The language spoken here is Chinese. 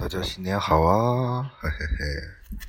大家新年好啊嘿嘿嘿。